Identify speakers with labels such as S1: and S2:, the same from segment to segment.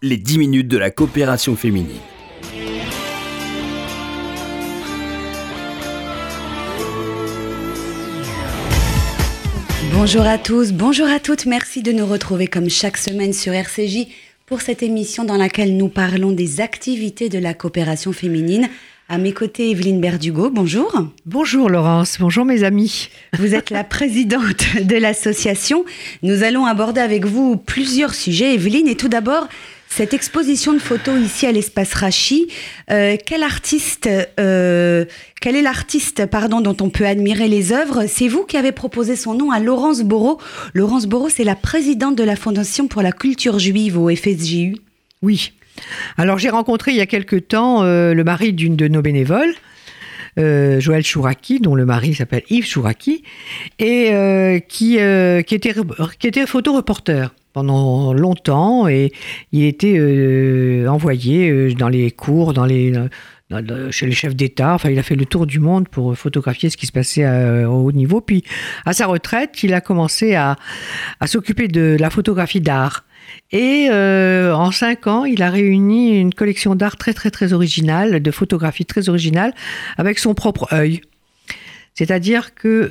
S1: les 10 minutes de la coopération féminine.
S2: Bonjour à tous, bonjour à toutes, merci de nous retrouver comme chaque semaine sur RCJ pour cette émission dans laquelle nous parlons des activités de la coopération féminine. À mes côtés, Evelyne Berdugo, bonjour.
S3: Bonjour Laurence, bonjour mes amis.
S2: Vous êtes la présidente de l'association. Nous allons aborder avec vous plusieurs sujets, Evelyne, et tout d'abord, cette exposition de photos ici à l'espace Rachi, euh, quel artiste, euh, quel est l'artiste pardon dont on peut admirer les œuvres? C'est vous qui avez proposé son nom à Laurence Bourreau. Laurence Bourreau, c'est la présidente de la Fondation pour la culture juive au FSJU.
S3: Oui. Alors j'ai rencontré il y a quelque temps euh, le mari d'une de nos bénévoles. Joël Chouraki, dont le mari s'appelle Yves Chouraki, et qui, qui, était, qui était photoreporter pendant longtemps et il était euh, envoyé euh, dans les cours, dans les, chez les chefs d'État. Enfin, il a fait le tour du monde pour photographier ce qui se passait au haut niveau. Puis, à sa retraite, il a commencé à, s'occuper de la photographie d'art. Et euh, en cinq ans, il a réuni une collection d'art très très très originale, de photographies très originales, avec son propre œil. C'est-à-dire que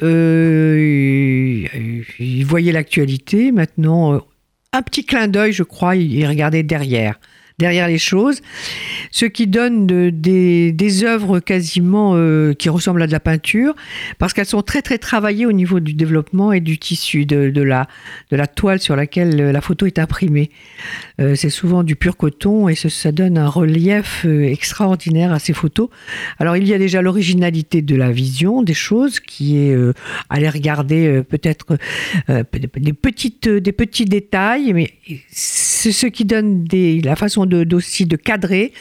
S3: il voyait l'actualité. Maintenant, un petit clin d'œil, je crois, il regardait derrière derrière les choses, ce qui donne des, œuvres quasiment euh, qui ressemblent à de la peinture, parce qu'elles sont très très travaillées au niveau du développement et du tissu, de, la, toile sur laquelle la photo est imprimée. Euh, c'est souvent du pur coton et ça donne un relief euh, extraordinaire à ces photos. Alors il y a déjà l'originalité de la vision des choses, qui est aller regarder peut-être des, petites, des petits détails, mais c'est ce qui donne la façon aussi de cadrer.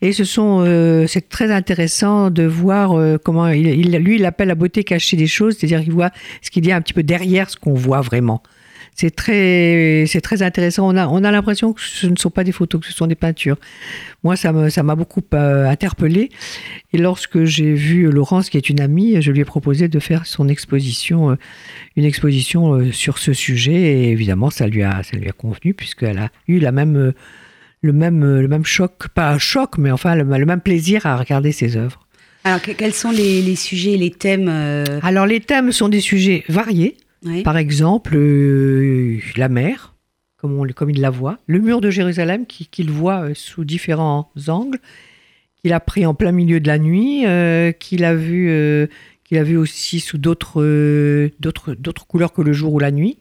S3: Et ce sont, euh, c'est très intéressant de voir euh, comment il, lui, il appelle la beauté cachée des choses, c'est-à-dire qu'il voit ce qu'il y a un petit peu derrière ce qu'on voit vraiment. C'est très, c'est très intéressant. On a, on a l'impression que ce ne sont pas des photos, que ce sont des peintures. Moi, ça, me, ça m'a beaucoup euh, interpellé. Et lorsque j'ai vu Laurence, qui est une amie, je lui ai proposé de faire son exposition, une exposition sur ce sujet. Et évidemment, ça lui a, ça lui a convenu puisqu'elle a eu la même le même, euh, le même choc, pas un choc, mais enfin le, même plaisir à regarder ses œuvres.
S2: Alors, quels sont les, sujets, les thèmes euh?
S3: Alors, les thèmes sont des sujets variés. Par exemple, euh, la mer, comme, on, il la voit, le mur de Jérusalem qu'il voit sous différents angles, qu'il a pris en plein milieu de la nuit, qu'il a vu, qu'il a vu aussi sous d'autres, couleurs que le jour ou la nuit.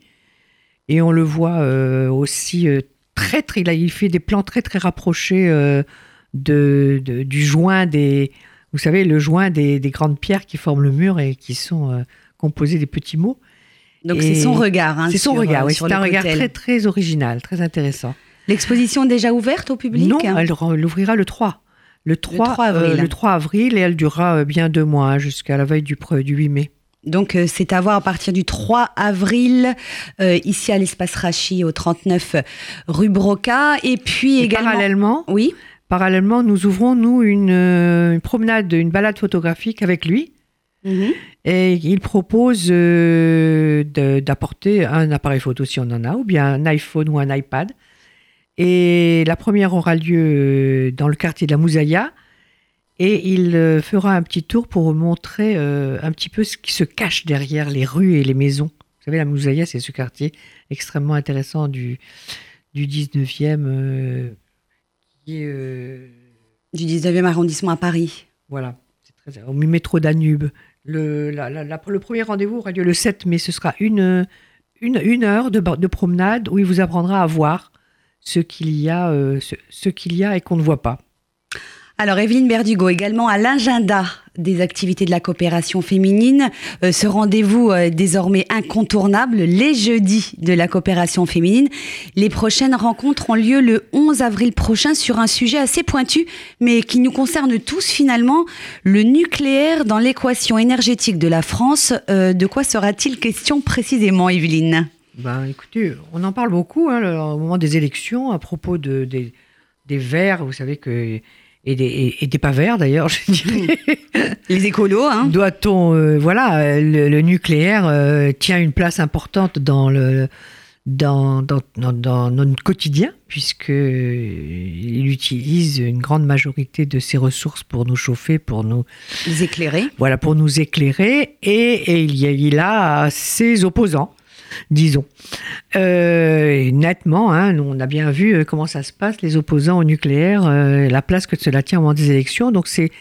S3: Et on le voit aussi très, très, il fait des plans très, très rapprochés euh, de, du joint des, vous savez, le joint des, grandes pierres qui forment le mur et qui sont euh, composés des petits mots.
S2: Donc c'est son regard. Hein,
S3: c'est son regard, oui. C'est un regard très, très original, très intéressant.
S2: L'exposition est déjà ouverte au public
S3: Non, elle, ouvrira le 3. Le 3, le 3 avril. le 3 avril et elle durera bien deux mois, hein, jusqu'à la veille du, du 8 mai.
S2: Donc euh, c'est à voir à partir du 3 avril euh, ici à l'espace Rachi au 39 rue Broca et puis également
S3: parallèlement oui parallèlement nous ouvrons nous une, euh, promenade une balade photographique avec lui mhm. et il propose d'apporter un appareil photo si on en a ou bien un iPhone ou un iPad et la première aura lieu dans le quartier de la Moussaïa et il euh, fera un petit tour pour montrer euh, un petit peu ce qui se cache derrière les rues et les maisons. Vous savez, la Moussaïa, c'est ce quartier extrêmement intéressant du, du 19e, euh,
S2: qui est, du 19e arrondissement à Paris.
S3: Voilà, c'est très, au métro Danube. Le, le premier rendez-vous aura lieu le 7 mai. Ce sera une, heure de, de, promenade où il vous apprendra à voir ce qu'il y a, ce, ce qu'il y a et qu'on ne voit pas.
S2: Alors Evelyne Berdugo, également à l'agenda des activités de la coopération féminine, euh, ce rendez-vous euh, désormais incontournable, les jeudis de la coopération féminine. Les prochaines rencontres ont lieu le 11 avril prochain sur un sujet assez pointu, mais qui nous concerne tous finalement, le nucléaire dans l'équation énergétique de la France. Euh, de quoi sera-t-il question précisément, Evelyne?
S3: Ben, écoutez, on en parle beaucoup hein, au moment des élections à propos de, des, des Verts. Vous savez que et des, et, des pas verts d'ailleurs, je dirais.
S2: Les écolos, hein.
S3: Doit-on, euh, voilà, le, nucléaire euh, tient une place importante dans le dans, dans, dans, notre quotidien, puisqu'il utilise une grande majorité de ses ressources pour nous chauffer, pour nous
S2: éclairer.
S3: Voilà, pour nous éclairer. Et, il, y a, il a ses opposants disons. Euh, nettement, hein, on a bien vu euh, comment ça se passe, les opposants au nucléaire, euh, la place que cela tient au moment des élections. Donc c'est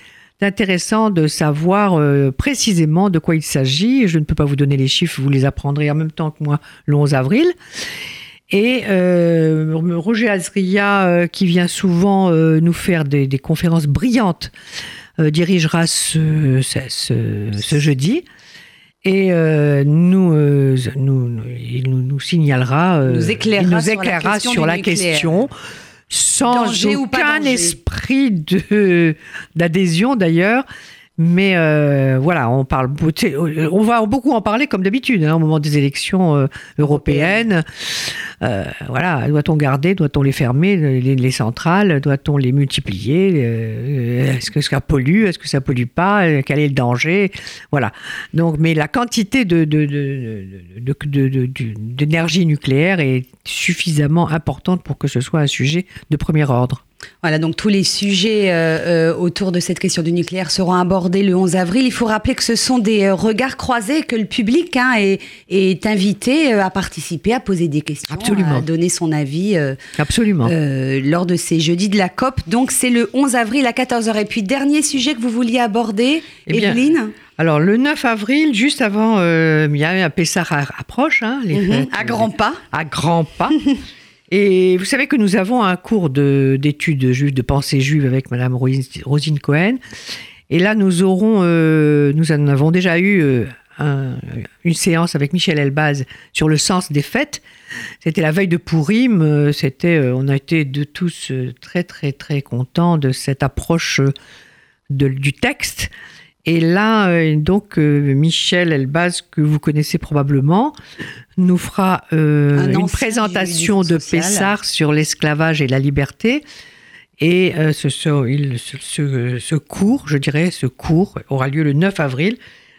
S3: intéressant de savoir précisément de quoi il s'agit. Je ne peux pas vous donner les chiffres, vous les apprendrez en même temps que moi le 11 avril. Et Roger Azria, qui vient souvent nous faire des, conférences brillantes, dirigera ce, ce jeudi. Et euh, nous, euh, nous, il nous, signalera,
S2: euh, nous éclairera,
S3: nous éclairera sur la question, sans aucun esprit de d'adhésion d'ailleurs. Mais euh, voilà, on parle, on va beaucoup en parler comme d'habitude hein, au moment des élections euh, européennes. Euh, voilà, doit-on garder, doit-on les fermer, les, centrales, doit-on les multiplier Est-ce que ça pollue, est-ce que ça pollue pas Quel est le danger Voilà. Donc, mais la quantité d'énergie nucléaire est suffisamment importante pour que ce soit un sujet de premier ordre.
S2: Voilà, donc tous les sujets euh, euh, autour de cette question du nucléaire seront abordés le 11 avril. Il faut rappeler que ce sont des euh, regards croisés, que le public hein, est, invité à participer, à poser des questions, à donner son avis
S3: Absolument.
S2: lors de ces jeudis de la COP. Donc c'est le 11 avril à 14h. Et puis dernier sujet que vous vouliez aborder, eh Evelyne?
S3: alors le 9 avril, juste avant, il y a un Pessar approche, hein, les
S2: mhm. à grands pas.
S3: À grands pas. Et vous savez que nous avons un cours d'études juives, de pensée juive avec Madame Rosine Cohen. Et là, nous aurons, euh, nous en avons déjà eu euh, une séance avec Michel Elbaz sur le sens des fêtes. C'était la veille de Pourim. Euh, c'était, on a été de tous très très très contents de cette approche du texte. Et là, euh, donc, euh, Michel Elbaz, que vous connaissez probablement, nous fera euh, une présentation de Pessard sur l'esclavage et la liberté. Et ce, ce, ce, cours, je dirais, ce cours aura lieu le 9 avril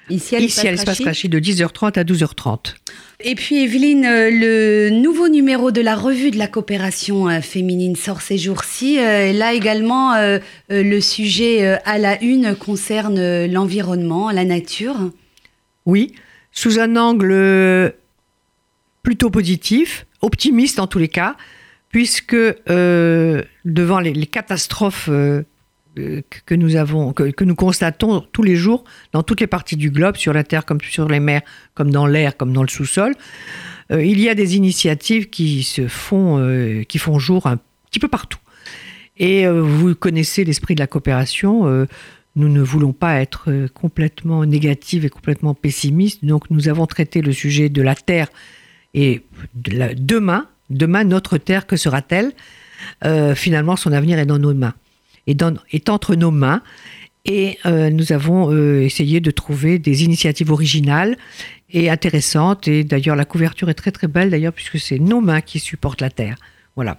S3: Ici à l'espace Rachid de 10h30 à 12h30.
S2: Et puis Evelyne, euh, le nouveau numéro de la revue de la coopération euh, féminine sort ces jours-ci. Euh, là également, le sujet à la une concerne l'environnement, la nature.
S3: Oui, sous un angle plutôt positif, optimiste en tous les cas, puisque devant les catastrophes que nous avons, que, nous constatons tous les jours dans toutes les parties du globe, sur la terre comme sur les mers, comme dans l'air, comme dans le sous-sol. Euh, il y a des initiatives qui se font, euh, qui font jour un petit peu partout. Et vous connaissez l'esprit de la coopération. nous ne voulons pas être complètement négatifs et complètement pessimistes. Donc nous avons traité le sujet de la terre et demain, demain notre terre, que sera-t-elle? Finalement, son avenir est dans nos mains est, entre nos mains. Et euh, nous avons euh, essayé de trouver des initiatives originales et intéressantes. Et d'ailleurs, la couverture est très très belle d'ailleurs, puisque c'est nos mains qui supportent la Terre. Voilà.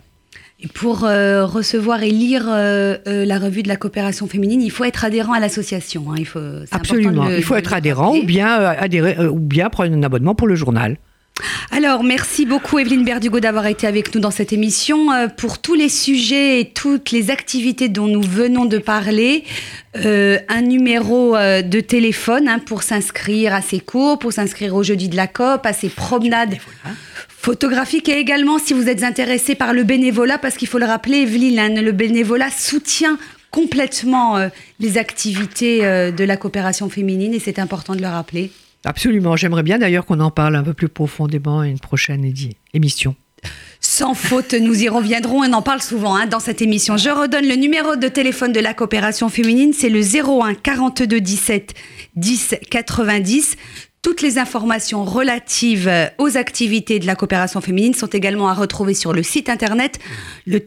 S2: Et pour euh, recevoir et lire la revue de la coopération féminine, il faut être adhérent à l'association. Hein. Il faut,
S3: Absolument. il faut être adhérent ou bien, adhérer, ou bien prendre un abonnement pour le journal.
S2: Alors, merci beaucoup Evelyne Berdugo d'avoir été avec nous dans cette émission. Euh, pour tous les sujets et toutes les activités dont nous venons de parler, euh, un numéro euh, de téléphone hein, pour s'inscrire à ces cours, pour s'inscrire au jeudi de la COP, à ces promenades photographiques et également si vous êtes intéressé par le bénévolat, parce qu'il faut le rappeler, Evelyne, hein, le bénévolat soutient complètement les activités de la coopération féminine et c'est important de le rappeler.
S3: Absolument. J'aimerais bien d'ailleurs qu'on en parle un peu plus profondément à une prochaine émission.
S2: Sans faute, nous y reviendrons. On en parle souvent hein, dans cette émission. Je redonne le numéro de téléphone de la coopération féminine. C'est le 01 42 17 10 90. Toutes les informations relatives aux activités de la coopération féminine sont également à retrouver sur le site internet le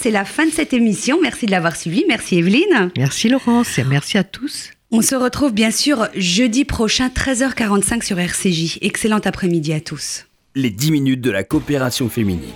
S2: c'est la fin de cette émission. Merci de l'avoir suivi. Merci Evelyne.
S3: Merci Laurence et merci à tous.
S2: On se retrouve bien sûr jeudi prochain, 13h45 sur RCJ. Excellent après-midi à tous.
S1: Les 10 minutes de la coopération féminine.